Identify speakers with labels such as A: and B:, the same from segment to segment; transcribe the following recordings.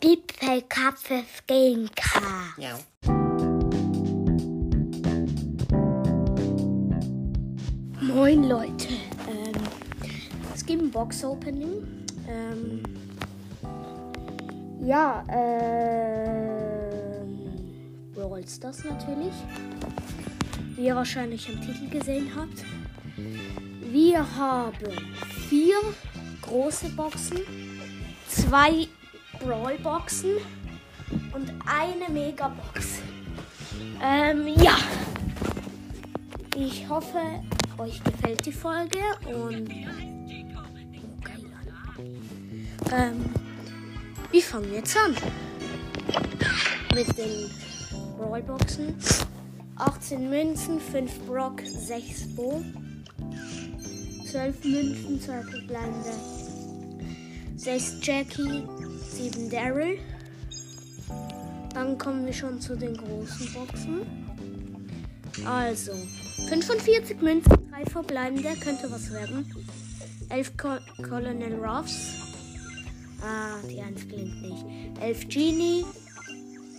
A: Gipfelkapfe gegen K.
B: Ja.
A: Moin Leute. Ähm, es gibt ein Box-Opening. Ähm, ja, ähm, Brawl Stars natürlich. Wie ihr wahrscheinlich im Titel gesehen habt. Wir haben vier große Boxen, zwei Brawl-Boxen und eine Megabox. Ähm, ja. Ich hoffe, euch gefällt die Folge und. Okay, ähm, wir fangen jetzt an. Mit den Rollboxen. 18 Münzen, 5 Brock, 6 Bo. 12 Münzen, 2 verbleibende. 6 Jackie, 7 Daryl. Dann kommen wir schon zu den großen Boxen. Also, 45 Münzen, 3 verbleibende, könnte was werden. 11 Co Colonel Ruffs. Ah, die 1 klingt nicht. 11 Genie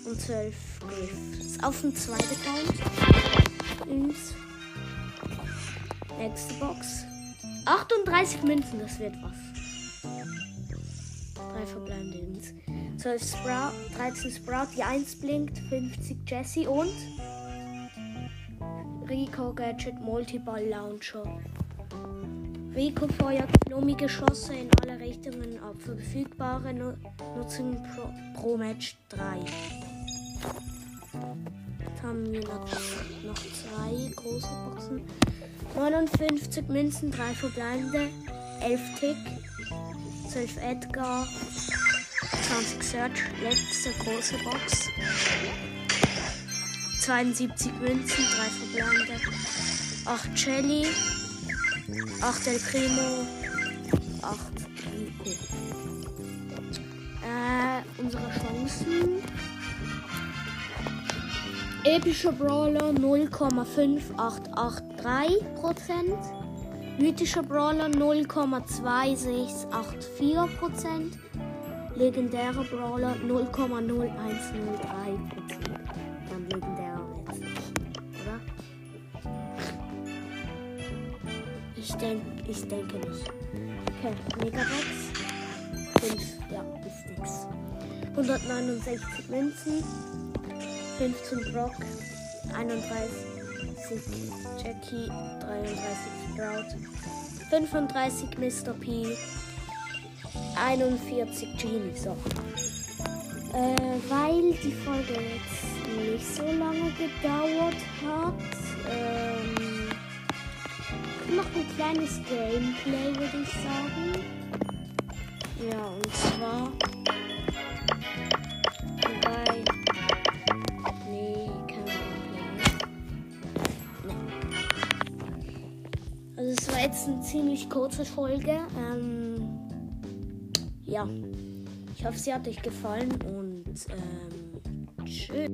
A: und 12 Griffs. Auf dem zweiten Count. Und nächste Box. 38 Münzen, das wird was. 3 verbleibende Ins. 12 Sprout, 13 Sprout, die 1 blinkt, 50 Jesse und Rico Gadget Multiball Launcher. Rico feuert flummige Geschosse in alle Richtungen ab. Verfügbare nu Nutzung pro, pro Match 3. Jetzt haben wir noch, noch zwei große Boxen. 59 Münzen, 3 verbleibende, 11 Tick, 12 Edgar, 20 Search, letzte große Box. 72 Münzen, 3 verbleibende, 8 Jelly, 8 El Primo, 8 Rico. Äh, unsere Chancen. Epischer Brawler 0,5883%. Mythischer Brawler 0,2684%. Legendärer Brawler 0,0103%. Dann legendärer jetzt nicht, oder? Ich, denk, ich denke nicht. Okay, Megabox. 5, ja, ist nix. 169 Münzen. 15 Brock, 31 Jackie, 33 Sprout, 35 Mr. P, 41 Genie. So. Äh, weil die Folge jetzt nicht so lange gedauert hat, ähm, noch ein kleines Gameplay, würde ich sagen. Ja, und zwar jetzt eine ziemlich kurze Folge. Ähm, ja. Ich hoffe, sie hat euch gefallen und ähm, tschüss.